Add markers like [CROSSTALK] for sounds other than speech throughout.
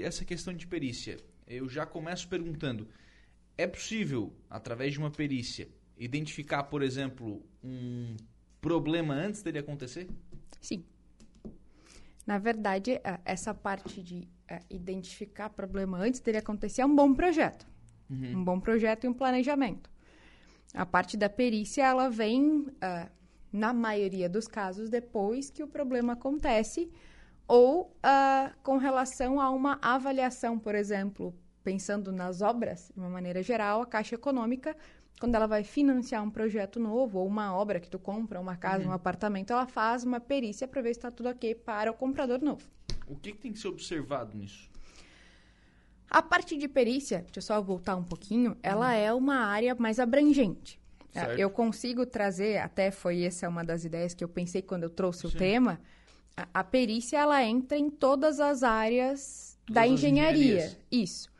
sobre essa questão de perícia. Eu já começo perguntando: é possível, através de uma perícia, identificar, por exemplo, um problema antes dele acontecer? Sim. Na verdade, é, essa parte de é, identificar problema antes dele acontecer é um bom projeto. Uhum. Um bom projeto e um planejamento. A parte da perícia, ela vem, uh, na maioria dos casos, depois que o problema acontece ou uh, com relação a uma avaliação, por exemplo, pensando nas obras, de uma maneira geral, a Caixa Econômica, quando ela vai financiar um projeto novo ou uma obra que tu compra, uma casa, uhum. um apartamento, ela faz uma perícia para ver se está tudo ok para o comprador novo. O que, que tem que ser observado nisso? A parte de perícia, deixa eu só voltar um pouquinho, ela uhum. é uma área mais abrangente. Certo. Eu consigo trazer, até foi essa uma das ideias que eu pensei quando eu trouxe Sim. o tema, a, a, perícia ela entra em todas as áreas todas da engenharia. Isso.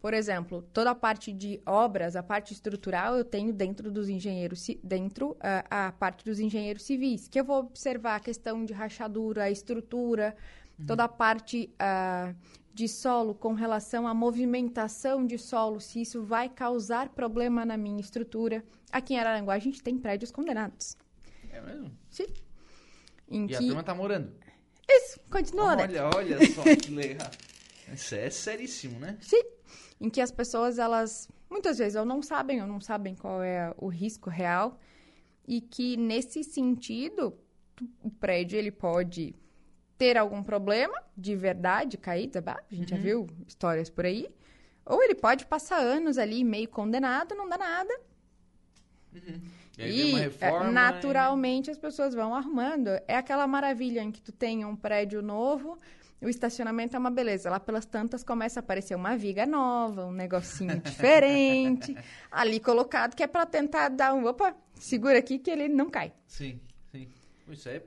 Por exemplo, toda a parte de obras, a parte estrutural, eu tenho dentro dos engenheiros, dentro uh, a parte dos engenheiros civis, que eu vou observar a questão de rachadura, a estrutura, uhum. toda a parte uh, de solo com relação à movimentação de solo, se isso vai causar problema na minha estrutura. Aqui em Araranguá a gente tem prédios condenados. É mesmo? Sim. Em e que... a turma tá morando? Isso, continua, olha, né? Olha, olha só [LAUGHS] que legal. Isso é seríssimo, né? Sim em que as pessoas, elas, muitas vezes, ou não sabem, ou não sabem qual é o risco real, e que, nesse sentido, o prédio, ele pode ter algum problema de verdade, cair, a gente uhum. já viu histórias por aí, ou ele pode passar anos ali meio condenado, não dá nada. Uhum. E, e reforma, naturalmente e... as pessoas vão arrumando. É aquela maravilha em que tu tem um prédio novo, o estacionamento é uma beleza. Lá pelas tantas começa a aparecer uma viga nova, um negocinho [LAUGHS] diferente, ali colocado, que é para tentar dar um. Opa, segura aqui que ele não cai. Sim, sim. Isso é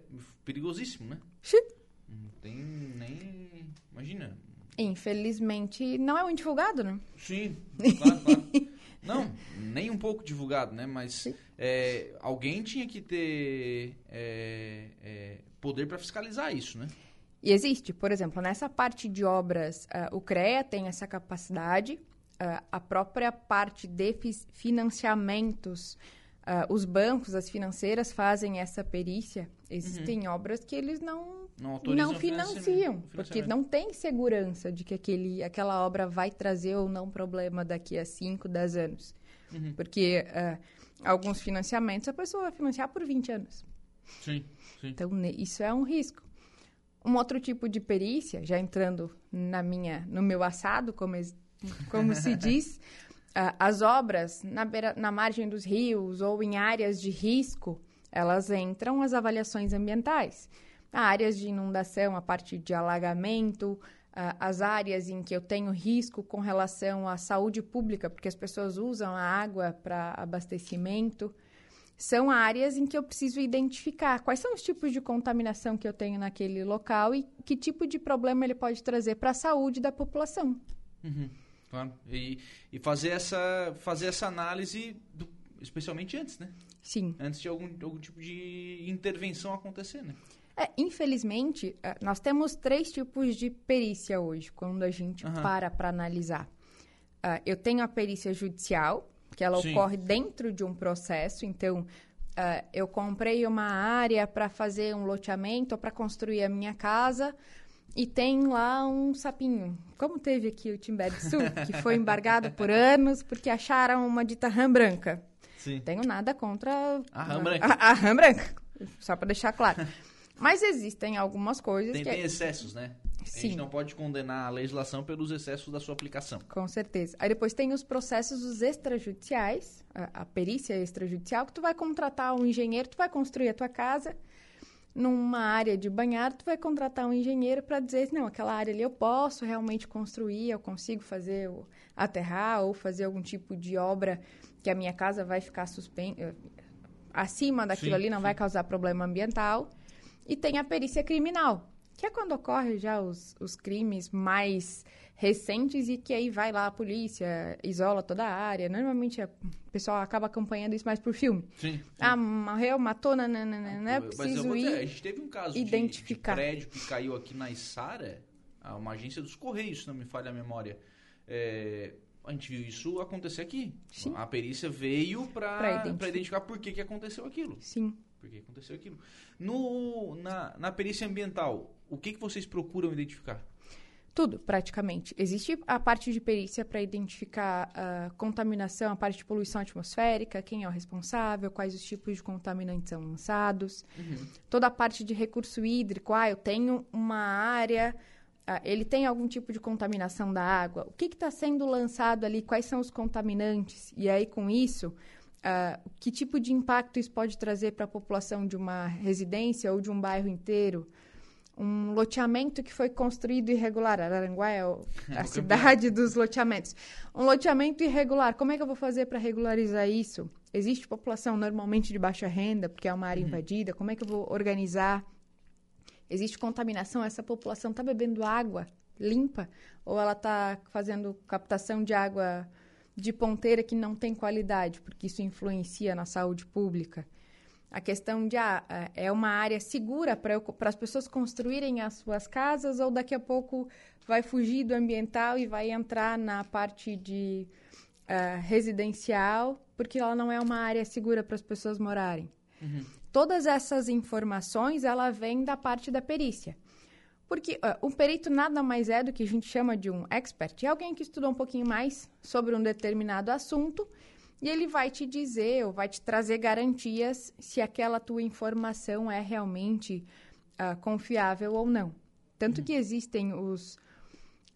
perigosíssimo, né? Sim. Não tem nem. Imagina. Infelizmente, não é muito divulgado, né? Sim, claro, claro. [LAUGHS] não, [LAUGHS] nem um pouco divulgado, né? Mas é, alguém tinha que ter é, é, poder para fiscalizar isso, né? E existe, por exemplo, nessa parte de obras, uh, o CREA tem essa capacidade, uh, a própria parte de financiamentos, uh, os bancos, as financeiras fazem essa perícia. Existem uhum. obras que eles não, não, não financiam, porque não tem segurança de que aquele, aquela obra vai trazer ou não problema daqui a 5, 10 anos. Uhum. Porque alguns financiamentos a pessoa vai financiar por 20 anos. Sim, sim. Então, isso é um risco. Um outro tipo de perícia, já entrando na minha, no meu assado, como, como se [LAUGHS] diz, uh, as obras na, beira, na margem dos rios ou em áreas de risco, elas entram as avaliações ambientais. Áreas de inundação, a parte de alagamento, uh, as áreas em que eu tenho risco com relação à saúde pública, porque as pessoas usam a água para abastecimento são áreas em que eu preciso identificar quais são os tipos de contaminação que eu tenho naquele local e que tipo de problema ele pode trazer para a saúde da população. Uhum, claro. E, e, fazer, essa, fazer essa análise, do, especialmente antes, né? Sim. Antes de algum, algum tipo de intervenção acontecer, né? É, infelizmente, é, nós temos três tipos de perícia hoje, quando a gente uhum. para para analisar. Uh, eu tenho a perícia judicial, que ela Sim. ocorre dentro de um processo. Então, uh, eu comprei uma área para fazer um loteamento ou para construir a minha casa e tem lá um sapinho. Como teve aqui o Timbé do Sul, que foi embargado por anos porque acharam uma dita rã branca. Sim. Tenho nada contra a rã branca. A, a rã branca, só para deixar claro. Mas existem algumas coisas tem, que... Tem excessos, né? Sim. A gente não pode condenar a legislação pelos excessos da sua aplicação. Com certeza. Aí depois tem os processos dos extrajudiciais, a, a perícia extrajudicial, que tu vai contratar um engenheiro, tu vai construir a tua casa numa área de banhar, tu vai contratar um engenheiro para dizer, não, aquela área ali eu posso realmente construir, eu consigo fazer aterrar ou fazer algum tipo de obra que a minha casa vai ficar suspensa eh, acima daquilo sim, ali, não sim. vai causar problema ambiental. E tem a perícia criminal, que é quando ocorrem já os, os crimes mais recentes e que aí vai lá a polícia, isola toda a área. Normalmente o pessoal acaba acompanhando isso mais por filme. Sim. sim. Ah, morreu, matou, nananana, né? Preciso ir a gente teve um caso identificar. De, de prédio que caiu aqui na Isara uma agência dos Correios, se não me falha a memória. É, a gente viu isso acontecer aqui. Sim. A perícia veio para identificar. identificar por que, que aconteceu aquilo. Sim. Por que aconteceu aquilo. No, na, na perícia ambiental, o que, que vocês procuram identificar? Tudo, praticamente. Existe a parte de perícia para identificar a contaminação, a parte de poluição atmosférica, quem é o responsável, quais os tipos de contaminantes são lançados. Uhum. Toda a parte de recurso hídrico. Ah, eu tenho uma área, ah, ele tem algum tipo de contaminação da água. O que está sendo lançado ali? Quais são os contaminantes? E aí, com isso, ah, que tipo de impacto isso pode trazer para a população de uma residência ou de um bairro inteiro? Um loteamento que foi construído irregular. Araranguá é [LAUGHS] a cidade dos loteamentos. Um loteamento irregular. Como é que eu vou fazer para regularizar isso? Existe população normalmente de baixa renda, porque é uma área uhum. invadida. Como é que eu vou organizar? Existe contaminação? Essa população está bebendo água limpa? Ou ela está fazendo captação de água de ponteira que não tem qualidade, porque isso influencia na saúde pública? A questão de ah, é, é uma área segura para as pessoas construírem as suas casas ou daqui a pouco vai fugir do ambiental e vai entrar na parte de uh, residencial porque ela não é uma área segura para as pessoas morarem. Uhum. Todas essas informações ela vem da parte da perícia. Porque uh, um perito nada mais é do que a gente chama de um expert, é alguém que estudou um pouquinho mais sobre um determinado assunto e ele vai te dizer ou vai te trazer garantias se aquela tua informação é realmente uh, confiável ou não. Tanto uhum. que existem os,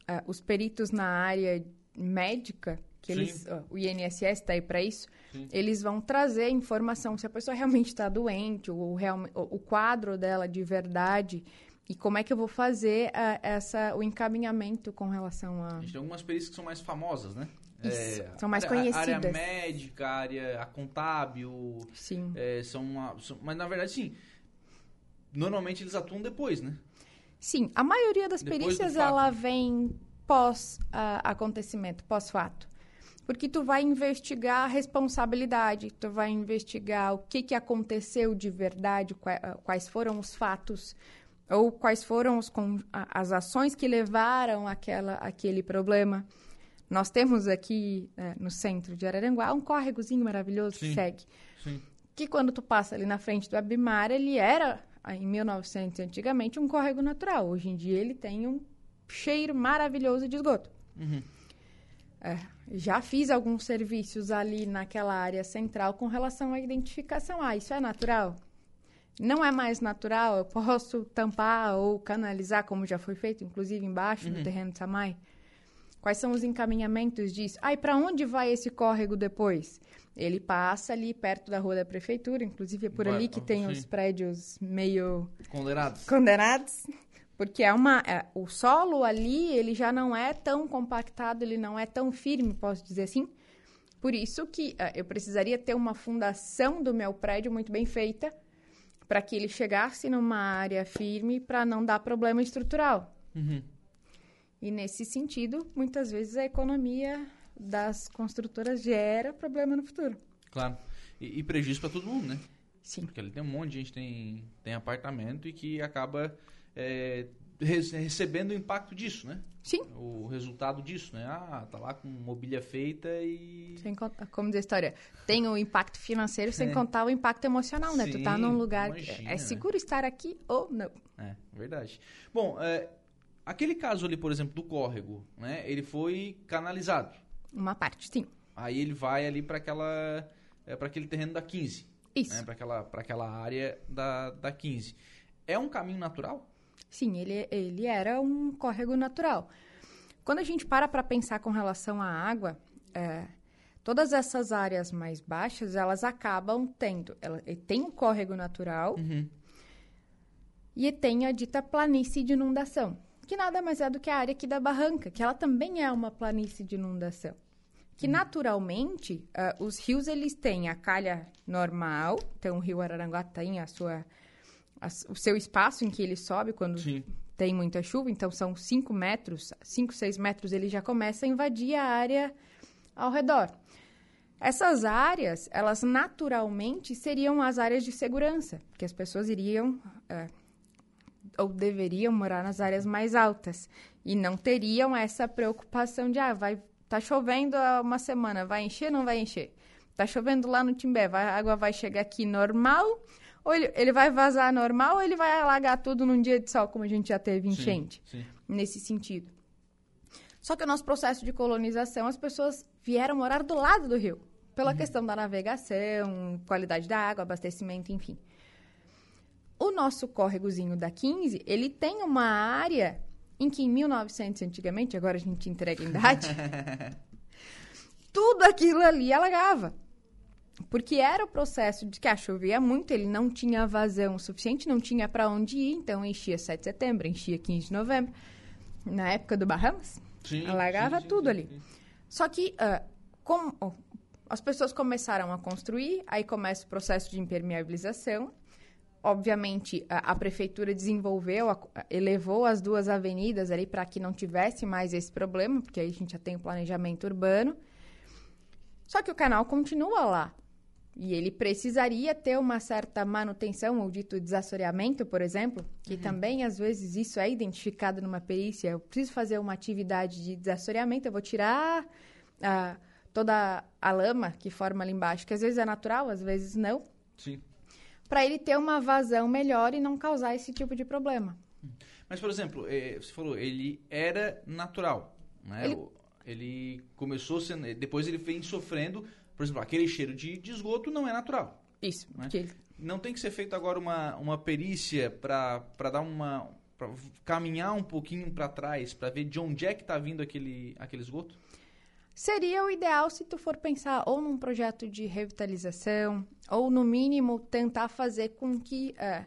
uh, os peritos na área médica, que eles, uh, o INSS está aí para isso, Sim. eles vão trazer informação se a pessoa realmente está doente, o, real, o, o, quadro dela de verdade e como é que eu vou fazer essa, o encaminhamento com relação a... A gente tem algumas perícias que são mais famosas, né? Isso, é, são mais área, conhecidas. Área médica, área a contábil. Sim. É, são, uma, são, mas, na verdade, sim. Normalmente eles atuam depois, né? Sim. A maioria das depois perícias, ela vem pós-acontecimento, uh, pós-fato. Porque tu vai investigar a responsabilidade, tu vai investigar o que, que aconteceu de verdade, quais foram os fatos, ou quais foram os, as ações que levaram aquela, aquele problema. Nós temos aqui é, no centro de Araranguá um córregozinho maravilhoso sim, que segue. Sim. Que quando tu passa ali na frente do Abimar, ele era, em 1900 antigamente, um córrego natural. Hoje em dia ele tem um cheiro maravilhoso de esgoto. Uhum. É, já fiz alguns serviços ali naquela área central com relação à identificação. Ah, isso é natural? Não é mais natural? Eu posso tampar ou canalizar, como já foi feito, inclusive embaixo uhum. do terreno de Samai? Quais são os encaminhamentos disso? Ah, e para onde vai esse córrego depois? Ele passa ali perto da rua da prefeitura, inclusive é por vai, ali que tem sim. os prédios meio condenados. Condenados. Porque é uma, é, o solo ali, ele já não é tão compactado, ele não é tão firme, posso dizer assim. Por isso que é, eu precisaria ter uma fundação do meu prédio muito bem feita para que ele chegasse numa área firme para não dar problema estrutural. Uhum. E nesse sentido, muitas vezes a economia das construtoras gera problema no futuro. Claro. E, e prejuízo para todo mundo, né? Sim. Porque ali tem um monte de gente tem tem apartamento e que acaba é, recebendo o impacto disso, né? Sim. O resultado disso, né? Ah, tá lá com mobília feita e. Sem contar, como diz a história, tem o impacto financeiro sem é. contar o impacto emocional, né? Sim, tu tá num lugar. Imagina, é seguro né? estar aqui ou não. É, verdade. Bom, é, Aquele caso ali, por exemplo, do córrego, né? Ele foi canalizado. Uma parte, sim. Aí ele vai ali para aquela é, para aquele terreno da 15. Isso. Né? Para aquela para aquela área da da 15. É um caminho natural? Sim, ele ele era um córrego natural. Quando a gente para para pensar com relação à água, é, todas essas áreas mais baixas, elas acabam tendo, ela, tem um córrego natural uhum. e tem a dita planície de inundação que nada mais é do que a área aqui da barranca, que ela também é uma planície de inundação. Que hum. naturalmente uh, os rios eles têm a calha normal, então o rio Araranguá tem a sua, a, o seu espaço em que ele sobe quando Sim. tem muita chuva, então são 5 metros, 5, 6 metros ele já começa a invadir a área ao redor. Essas áreas, elas naturalmente seriam as áreas de segurança, que as pessoas iriam uh, ou deveriam morar nas áreas mais altas e não teriam essa preocupação de ah, vai tá chovendo há uma semana, vai encher, não vai encher. Tá chovendo lá no Timbé, vai, a água vai chegar aqui normal, ou ele, ele vai vazar normal, ou ele vai alagar tudo num dia de sol, como a gente já teve enchente. Sim, sim. Nesse sentido. Só que o nosso processo de colonização, as pessoas vieram morar do lado do rio, pela uhum. questão da navegação, qualidade da água, abastecimento, enfim. O nosso córregozinho da 15, ele tem uma área em que em 1900 antigamente, agora a gente entrega a idade, [LAUGHS] tudo aquilo ali alagava. Porque era o processo de que a chovia muito, ele não tinha vazão suficiente, não tinha para onde ir, então enchia 7 de setembro, enchia 15 de novembro, na época do Bahamas. Sim, alagava sim, sim, tudo ali. Só que, uh, como oh, as pessoas começaram a construir, aí começa o processo de impermeabilização. Obviamente, a, a prefeitura desenvolveu, a, elevou as duas avenidas ali para que não tivesse mais esse problema, porque aí a gente já tem o planejamento urbano. Só que o canal continua lá. E ele precisaria ter uma certa manutenção, ou dito desassoreamento, por exemplo, que uhum. também às vezes isso é identificado numa perícia. Eu preciso fazer uma atividade de desassoreamento, eu vou tirar ah, toda a lama que forma ali embaixo, que às vezes é natural, às vezes não. Sim. Para ele ter uma vazão melhor e não causar esse tipo de problema. Mas, por exemplo, eh, você falou, ele era natural, né? Ele, ele começou sendo, depois ele vem sofrendo por exemplo, aquele cheiro de, de esgoto não é natural. Isso. Né? Não tem que ser feito agora uma, uma perícia para dar uma. Pra caminhar um pouquinho para trás, para ver de onde é que está vindo aquele, aquele esgoto? Seria o ideal se tu for pensar ou num projeto de revitalização, ou no mínimo tentar fazer com que. É,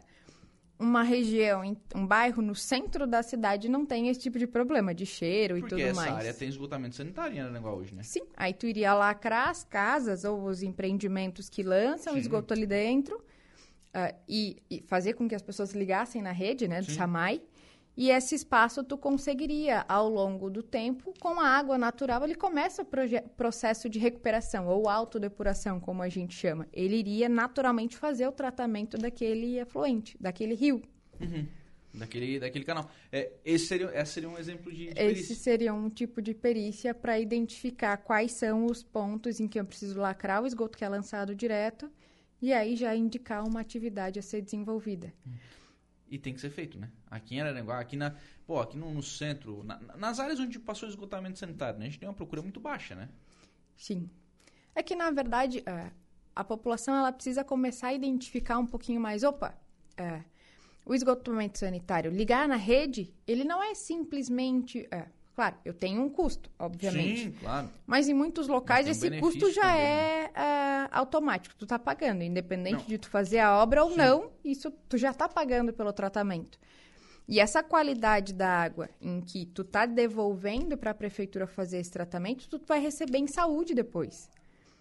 uma região, um bairro no centro da cidade não tem esse tipo de problema de cheiro Porque e tudo mais. Porque essa área tem esgotamento sanitário em Aranaguá hoje, né? Sim, aí tu iria lacrar as casas ou os empreendimentos que lançam Sim. esgoto ali dentro uh, e, e, fazer com que as pessoas ligassem na rede, né, do Sim. SAMAI. E esse espaço tu conseguiria, ao longo do tempo, com a água natural, ele começa o processo de recuperação, ou autodepuração, como a gente chama. Ele iria naturalmente fazer o tratamento daquele efluente, daquele rio. Uhum. Daquele, daquele canal. É, esse, seria, esse seria um exemplo de, de perícia. Esse seria um tipo de perícia para identificar quais são os pontos em que eu preciso lacrar o esgoto que é lançado direto e aí já indicar uma atividade a ser desenvolvida. Uhum e tem que ser feito, né? Aqui em Araranguá, aqui na, pô, aqui no, no centro, na, nas áreas onde passou esgotamento sanitário, né? a gente tem uma procura muito baixa, né? Sim. É que na verdade é, a população ela precisa começar a identificar um pouquinho mais, opa, é, o esgotamento sanitário, ligar na rede, ele não é simplesmente, é, Claro, eu tenho um custo, obviamente. Sim, claro. Mas em muitos locais esse custo já também, é, né? automático. Tu tá pagando, independente não. de tu fazer a obra ou Sim. não, isso tu já tá pagando pelo tratamento. E essa qualidade da água em que tu tá devolvendo para a prefeitura fazer esse tratamento, tu vai receber em saúde depois.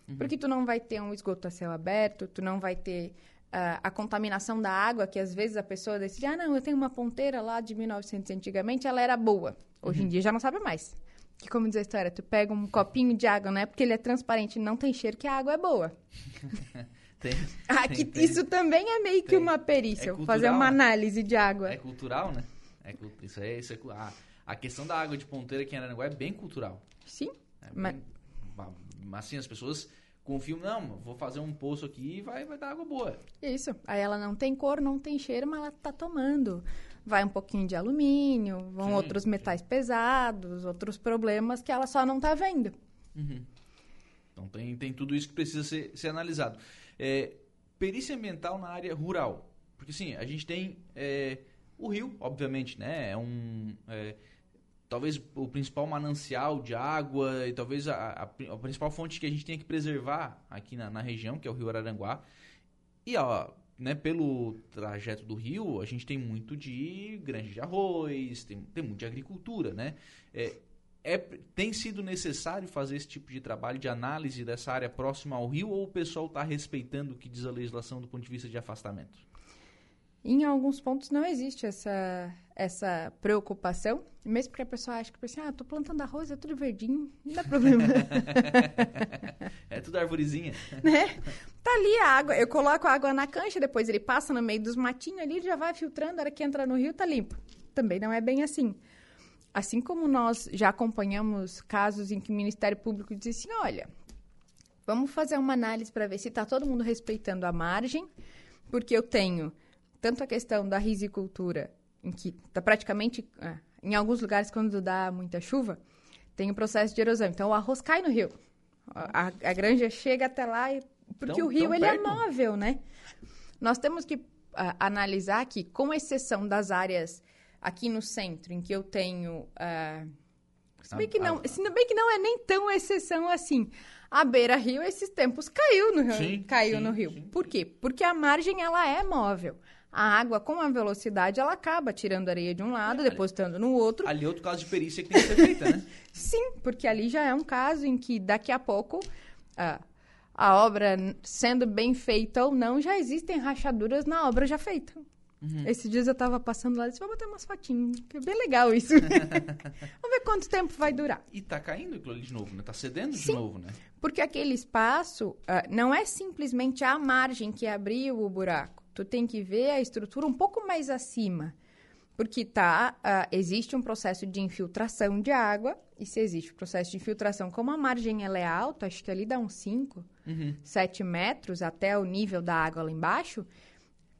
Uhum. Porque tu não vai ter um esgoto a céu aberto, tu não vai ter uh, a contaminação da água, que às vezes a pessoa decide, ah, não, eu tenho uma ponteira lá de 1900 antigamente, ela era boa. Hoje uhum. em dia já não sabe mais. Que como diz a história, tu pega um copinho de água, não é porque ele é transparente não tem cheiro que a água é boa. [LAUGHS] tem, Aqui, tem, isso também é meio tem. que uma perícia, é cultural, fazer uma né? análise de água. É cultural, né? É, isso é, isso é, a, a questão da água de ponteira aqui em Aranaguá é bem cultural. Sim. É mas... Bem, assim, as pessoas confiam, não, vou fazer um poço aqui e vai, vai dar água boa. Isso. Aí ela não tem cor, não tem cheiro, mas ela tá tomando vai um pouquinho de alumínio, vão sim, outros metais sim. pesados, outros problemas que ela só não está vendo. Uhum. Então tem, tem tudo isso que precisa ser, ser analisado. É, perícia ambiental na área rural. Porque sim, a gente tem é, o rio, obviamente, né? É um. É, talvez o principal manancial de água e talvez a, a, a, principal fonte que a gente tem que preservar aqui na, na região, que é o rio Araranguá. E ó, né, pelo trajeto do rio, a gente tem muito de granja de arroz, tem, tem muito de agricultura, né? É, é, tem sido necessário fazer esse tipo de trabalho de análise dessa área próxima ao rio ou o pessoal está respeitando o que diz a legislação do ponto de vista de afastamento? Em alguns pontos não existe essa, essa preocupação, mesmo porque a pessoa acha que, assim, ah, tô plantando arroz, é tudo verdinho, não dá problema. [LAUGHS] é tudo arvorezinha. [LAUGHS] Né? Tá ali a água, eu coloco a água na cancha, depois ele passa no meio dos matinhos ali, já vai filtrando, a hora que entra no rio tá limpo. Também não é bem assim. Assim como nós já acompanhamos casos em que o Ministério Público diz assim, olha, vamos fazer uma análise para ver se está todo mundo respeitando a margem, porque eu tenho tanto a questão da risicultura, em que está praticamente, é, em alguns lugares, quando dá muita chuva, tem o um processo de erosão. Então, o arroz cai no rio. A, a granja chega até lá, e, porque tão, o rio ele é móvel, né? Nós temos que analisar que, com exceção das áreas aqui no centro, em que eu tenho... Uh, se bem, que não, se bem que não é nem tão exceção assim. A beira-rio, esses tempos, caiu no rio. Sim, caiu sim, no rio. Sim. Por quê? Porque a margem, ela é móvel a água, com a velocidade, ela acaba tirando areia de um lado, é, depositando no outro. Ali é outro caso de perícia que tem que ser feita, né? [LAUGHS] Sim, porque ali já é um caso em que daqui a pouco a, a obra, sendo bem feita ou não, já existem rachaduras na obra já feita. Uhum. Esses dias eu estava passando lá e disse, vou botar umas fotinhas, que é bem legal isso. [LAUGHS] Vamos ver quanto tempo vai durar. E tá caindo aquilo ali de novo, né? Tá cedendo Sim, de novo, né? Porque aquele espaço uh, não é simplesmente a margem que abriu o buraco tu tem que ver a estrutura um pouco mais acima. Porque tá, uh, existe um processo de infiltração de água, e se existe um processo de infiltração, como a margem ela é alta, acho que ali dá uns 5, uhum. 7 metros até o nível da água lá embaixo,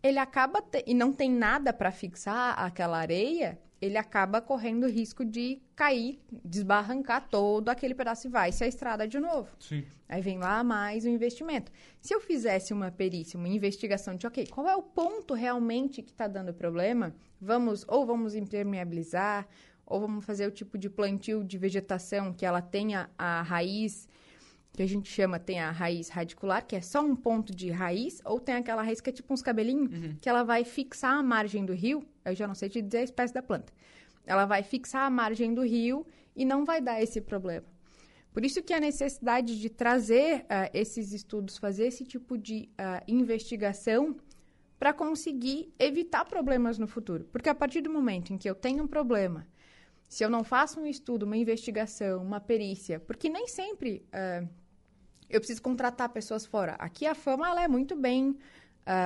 ele acaba, te... e não tem nada para fixar aquela areia, ele acaba correndo o risco de cair, desbarrancar todo aquele pedaço e vai se a estrada de novo. Sim. Aí vem lá mais o investimento. Se eu fizesse uma perícia, uma investigação de, ok, qual é o ponto realmente que está dando problema? Vamos, ou vamos impermeabilizar, ou vamos fazer o tipo de plantio de vegetação que ela tenha a raiz que a gente chama, tem a raiz radicular, que é só um ponto de raiz, ou tem aquela raiz que é tipo uns cabelinhos, uhum. que ela vai fixar a margem do rio, eu já não sei te dizer a espécie da planta. Ela vai fixar a margem do rio e não vai dar esse problema. Por isso que a necessidade de trazer uh, esses estudos, fazer esse tipo de uh, investigação para conseguir evitar problemas no futuro. Porque a partir do momento em que eu tenho um problema, se eu não faço um estudo, uma investigação, uma perícia, porque nem sempre uh, eu preciso contratar pessoas fora. Aqui a fama ela é muito bem uh,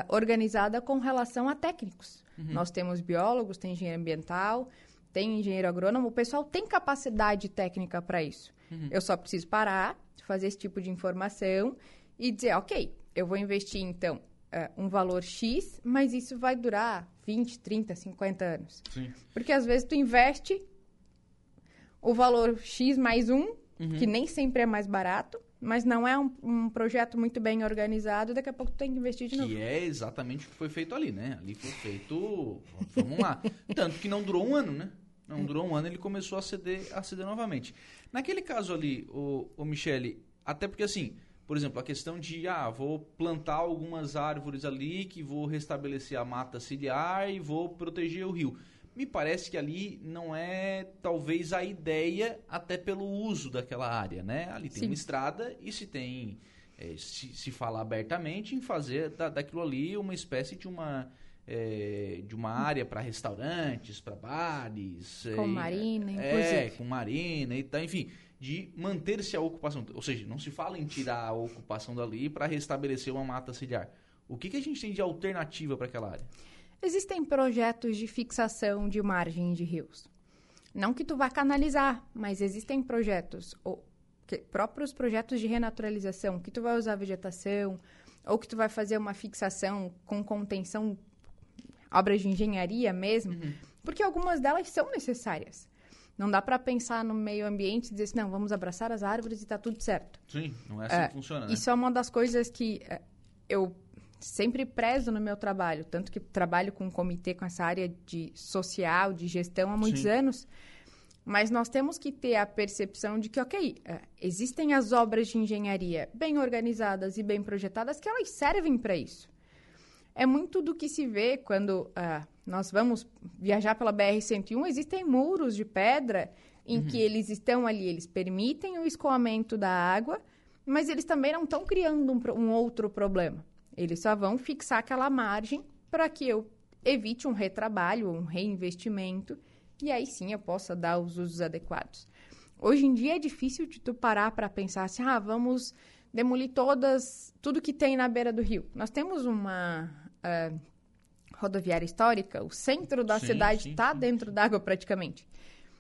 organizada com relação a técnicos. Uhum. Nós temos biólogos, tem engenheiro ambiental, tem engenheiro agrônomo. O pessoal tem capacidade técnica para isso. Uhum. Eu só preciso parar, fazer esse tipo de informação e dizer, ok, eu vou investir então uh, um valor X, mas isso vai durar 20, 30, 50 anos. Sim. Porque às vezes tu investe o valor X mais um, uhum. que nem sempre é mais barato, mas não é um, um, projeto muito bem organizado, daqui a pouco tem que investir de que novo. Que é exatamente o que foi feito ali, né? Ali foi feito, vamos lá. Tanto que não durou um ano, né? Não durou um ano, ele começou a ceder, a ceder novamente. Naquele caso ali, o, o Michele, até porque assim, por exemplo, a questão de, ah, vou plantar algumas árvores ali que vou restabelecer a mata ciliar e vou proteger o rio me parece que ali não é talvez a ideia até pelo uso daquela área, né? Ali tem Sim. uma estrada e se tem é, se, se fala abertamente em fazer da, daquilo ali uma espécie de uma é, de uma área para restaurantes, para bares, com é, marina, inclusive. É, com marina e tal, enfim, de manter-se a ocupação, ou seja, não se fala em tirar a ocupação dali para restabelecer uma mata ciliar. O que, que a gente tem de alternativa para aquela área? Existem projetos de fixação de margem de rios. Não que tu vá canalizar, mas existem projetos, ou que, próprios projetos de renaturalização, que tu vai usar vegetação, ou que tu vai fazer uma fixação com contenção, obras de engenharia mesmo, uhum. porque algumas delas são necessárias. Não dá para pensar no meio ambiente e dizer assim, não, vamos abraçar as árvores e está tudo certo. Sim, não é assim é, que funciona, né? Isso é uma das coisas que é, eu sempre prezo no meu trabalho, tanto que trabalho com um comitê com essa área de social, de gestão há muitos Sim. anos. Mas nós temos que ter a percepção de que, ok, é, existem as obras de engenharia bem organizadas e bem projetadas que elas servem para isso. É muito do que se vê quando uh, nós vamos viajar pela BR-101, existem muros de pedra em uhum. que eles estão ali, eles permitem o escoamento da água, mas eles também não estão criando um, um outro problema. Eles só vão fixar aquela margem para que eu evite um retrabalho, um reinvestimento, e aí sim eu possa dar os usos adequados. Hoje em dia é difícil de tu parar para pensar assim, ah, vamos demolir todas, tudo que tem na beira do rio. Nós temos uma uh, rodoviária histórica, o centro da sim, cidade está dentro d'água praticamente.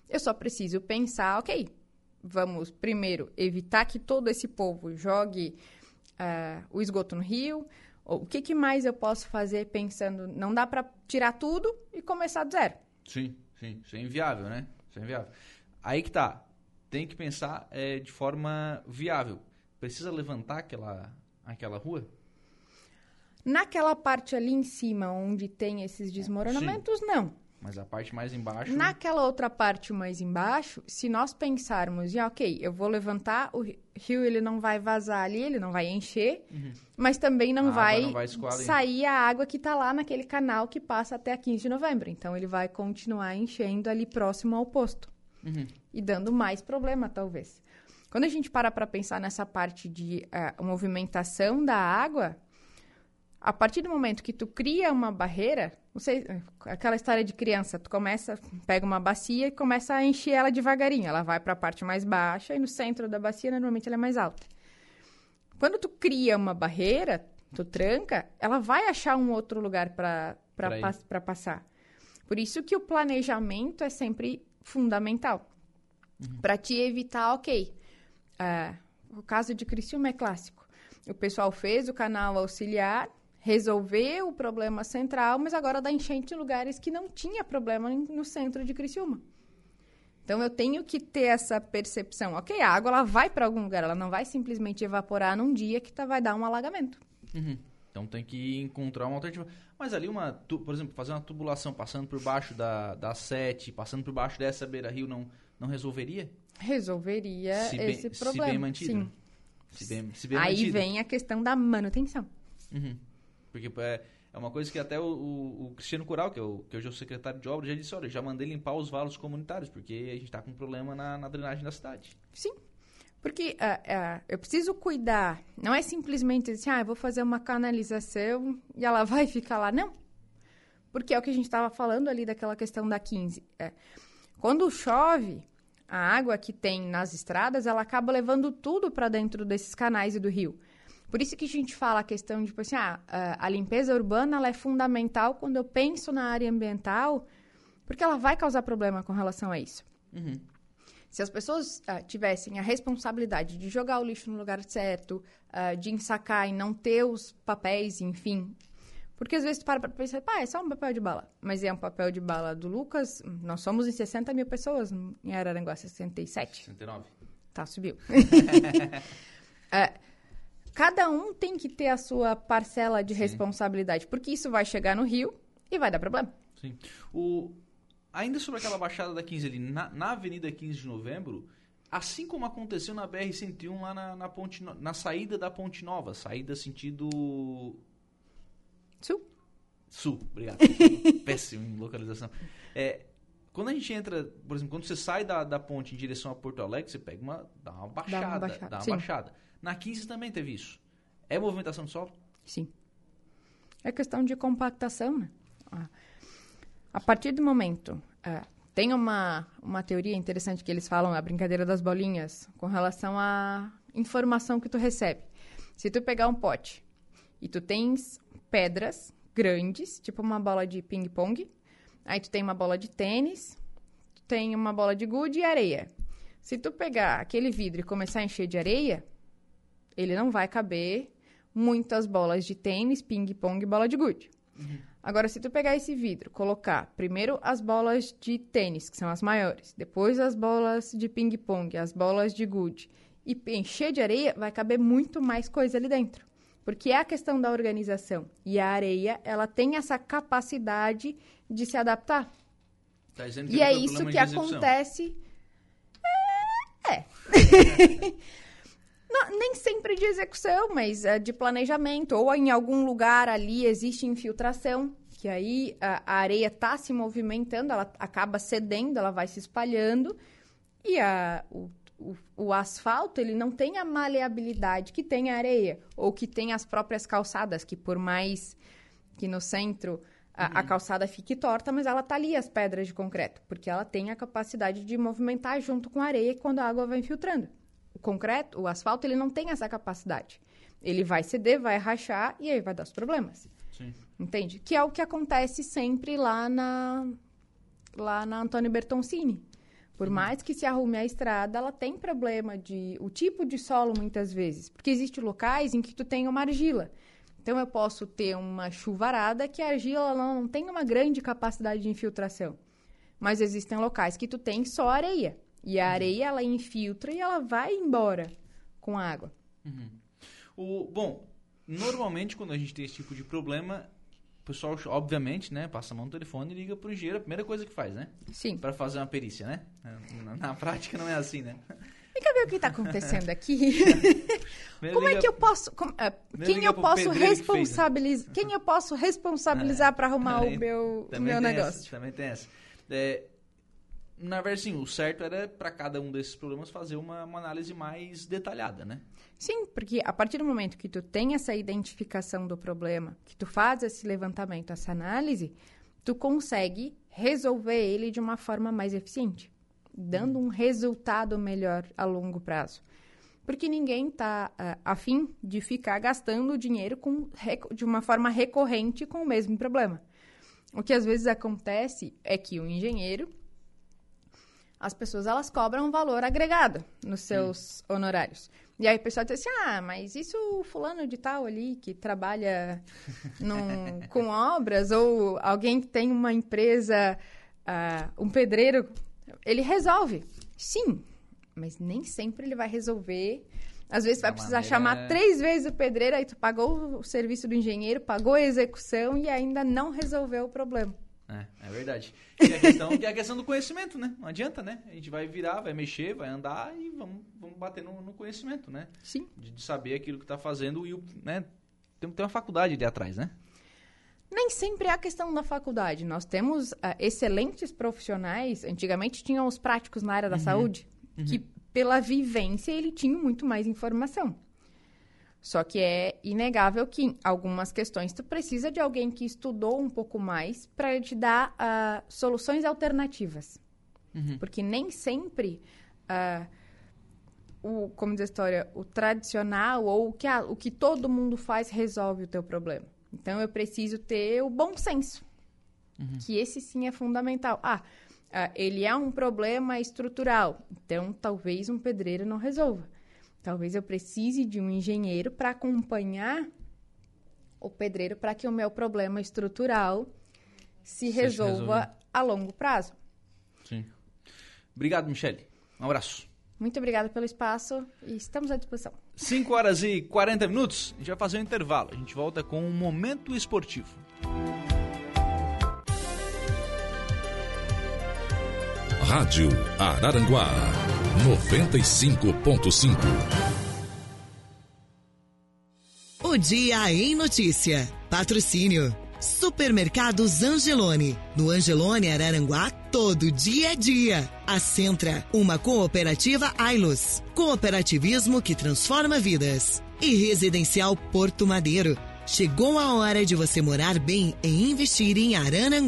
Eu só preciso pensar, ok, vamos primeiro evitar que todo esse povo jogue uh, o esgoto no rio. O que, que, mais eu posso fazer pensando? Não dá para tirar tudo e começar do zero. Sim, sim. Isso é inviável, né? Isso é inviável. Aí que tá. Tem que pensar é, de forma viável. Precisa levantar aquela, aquela rua? Naquela parte ali em cima, onde tem esses desmoronamentos, sim. não. Mas a parte mais embaixo. Naquela outra parte mais embaixo, se nós pensarmos, já ok, eu vou levantar, o rio ele não vai vazar ali, ele não vai encher, uhum. mas também não a vai, não vai sair a água que está lá naquele canal que passa até a 15 de novembro. Então ele vai continuar enchendo ali próximo ao posto. Uhum. E dando mais problema, talvez. Quando a gente para para pensar nessa parte de uh, movimentação da água, a partir do momento que tu cria uma barreira, não sei, aquela história de criança, tu começa, pega uma bacia e começa a encher ela devagarinho. Ela vai para a parte mais baixa e no centro da bacia normalmente ela é mais alta. Quando tu cria uma barreira, tu tranca, ela vai achar um outro lugar para pa passar. Por isso que o planejamento é sempre fundamental. Uhum. Para te evitar, ok. Uh, o caso de Criciúma é clássico. O pessoal fez o canal auxiliar, resolver o problema central, mas agora dá enchente em lugares que não tinha problema no centro de Criciúma. Então eu tenho que ter essa percepção. Ok, a água ela vai para algum lugar, ela não vai simplesmente evaporar num dia que tá, vai dar um alagamento. Uhum. Então tem que encontrar uma alternativa. Mas ali uma, por exemplo, fazer uma tubulação passando por baixo da, da sete, passando por baixo dessa beira-rio não, não resolveria? Resolveria se bem, esse problema. Se bem mantido. Sim. Se bem, se bem Aí mantido. vem a questão da manutenção. Uhum. Porque é, é uma coisa que até o, o, o, Cristiano Cural, que, é o, que hoje é o secretário de obras, já disse, olha, já mandei limpar os valos comunitários, porque a gente está com um problema na, na, drenagem da cidade. Sim. Porque uh, uh, eu preciso cuidar. Não é simplesmente assim, ah, eu vou fazer uma canalização e ela vai ficar lá. Não. Porque é o que a gente estava falando ali daquela questão da 15. É, quando chove, a água que tem nas estradas, ela acaba levando tudo para dentro desses canais e do rio. Por isso que a gente fala a questão de, tipo assim, ah, a limpeza urbana ela é fundamental quando eu penso na área ambiental, porque ela vai causar problema com relação a isso. Uhum. Se as pessoas uh, tivessem a responsabilidade de jogar o lixo no lugar certo, uh, de ensacar e não ter os papéis, enfim. Porque às vezes tu para pra pensar, pá, é só um papel de bala. Mas é um papel de bala do Lucas. Nós somos em 60 mil pessoas em Araranguá, 67. 69. Tá, subiu. uh, [LAUGHS] [LAUGHS] Cada um tem que ter a sua parcela de Sim. responsabilidade, porque isso vai chegar no Rio e vai dar problema. Sim. O... Ainda sobre aquela baixada da 15 ali, na, na Avenida 15 de Novembro, assim como aconteceu na BR-101 lá na, na, ponte, na saída da Ponte Nova, saída sentido... Sul. Sul, obrigado. [LAUGHS] Péssimo em localização. É, quando a gente entra, por exemplo, quando você sai da, da ponte em direção a Porto Alegre, você pega uma. dá uma baixada. Dá uma baixada. Dá uma baixada. Na 15 também teve isso. É movimentação do solo? Sim. É questão de compactação, né? Ah, a partir do momento. É, tem uma, uma teoria interessante que eles falam, a brincadeira das bolinhas, com relação à informação que tu recebe. Se tu pegar um pote e tu tens pedras grandes, tipo uma bola de ping-pong, aí tu tem uma bola de tênis, tu tem uma bola de gude e areia. Se tu pegar aquele vidro e começar a encher de areia, ele não vai caber muitas bolas de tênis, ping-pong e bola de gude. Uhum. Agora, se tu pegar esse vidro, colocar primeiro as bolas de tênis, que são as maiores, depois as bolas de ping-pong, as bolas de gude, e encher de areia, vai caber muito mais coisa ali dentro. Porque é a questão da organização. E a areia, ela tem essa capacidade de se adaptar. Tá e é isso que acontece. É. é. [LAUGHS] Não, nem sempre de execução, mas uh, de planejamento. Ou em algum lugar ali existe infiltração, que aí uh, a areia está se movimentando, ela acaba cedendo, ela vai se espalhando. E a, o, o, o, asfalto, ele não tem a maleabilidade que tem a areia. Ou que tem as próprias calçadas, que por mais que no centro a, a, calçada fique torta, mas ela tá ali, as pedras de concreto, porque ela tem a capacidade de movimentar junto com a areia quando a água vai infiltrando. O concreto, o asfalto, ele não tem essa capacidade. Ele vai ceder, vai rachar e aí vai dar os problemas. Sim. Entende? Que é o que acontece sempre lá na, lá na Antônio Bertoncini. Por uhum. mais que se arrume a estrada, ela tem problema de o tipo de solo muitas vezes, porque existem locais em que tu tem uma argila. Então eu posso ter uma chuvarada que a argila não tem uma grande capacidade de infiltração. Mas existem locais que tu tem só areia. E a areia ela infiltra e ela vai embora com a água. Uhum. O, bom, normalmente quando a gente tem esse tipo de problema, pessoal, obviamente, né, passa a mão no telefone e liga pro engenheiro, a primeira coisa que faz, né? Sim. Para fazer uma perícia, né? Na, na, prática não é assim, né? Vem ver o que está acontecendo aqui. [LAUGHS] como é que eu posso. Como, uh, quem eu posso responsabilizar? Que quem eu posso responsabilizar é, para arrumar também, o meu, o meu negócio? Essa, também tem essa. É, na verdade, sim, o certo era para cada um desses problemas fazer uma, uma análise mais detalhada, né? Sim, porque a partir do momento que tu tem essa identificação do problema, que tu faz esse levantamento, essa análise, tu consegue resolver ele de uma forma mais eficiente, dando um resultado melhor a longo prazo. Porque ninguém está uh, ah, afim de ficar gastando dinheiro com, de uma forma recorrente com o mesmo problema. O que às vezes acontece é que o engenheiro, as pessoas elas cobram um valor agregado nos seus honorários. E aí o pessoal diz assim, ah, mas isso o fulano de tal ali que trabalha [LAUGHS] num, com obras ou alguém que tem uma empresa, uh, um pedreiro, ele resolve. Sim, mas nem sempre ele vai resolver. Às vezes vai precisar maneira... chamar três vezes o pedreiro, aí tu pagou o serviço do engenheiro, pagou a execução e ainda não resolveu o problema. É, é verdade. E a questão, e a questão do conhecimento, né? Não adianta, né? A gente vai virar, vai mexer, vai andar e vamos, vamos bater no, no conhecimento, né? Sim. De, de saber aquilo que está fazendo e, né? Tem, tem uma faculdade ali atrás, né? Nem sempre é a questão da faculdade. Nós temos uh, excelentes profissionais. Antigamente tinham os práticos na área da uhum. saúde, uhum. que pela vivência ele tinha muito mais informação. Só que é inegável que em algumas questões tu precisa de alguém que estudou um pouco mais para te dar uh, soluções alternativas. Uhum. Porque nem sempre uh, o, como diz a história, o tradicional ou o que, a, o que todo mundo faz resolve o teu problema. Então eu preciso ter o bom senso. Uhum. Que esse sim é fundamental. Ah, uh, ele é um problema estrutural. Então talvez um pedreiro não resolva. Talvez eu precise de um engenheiro para acompanhar o pedreiro para que o meu problema estrutural se resolva a longo prazo. Sim. Obrigado, Michele. Um abraço. Muito obrigada pelo espaço e estamos à disposição. 5 horas e 40 minutos, a gente vai fazer um intervalo. A gente volta com um momento esportivo. Rádio Araranguá 95.5. O Dia em Notícia. Patrocínio. Supermercados Angelone. No Angelone Araranguá, todo dia é dia. A Centra, uma cooperativa Ailos. Cooperativismo que transforma vidas. E Residencial Porto Madeiro. Chegou a hora de você morar bem e investir em Araranguá.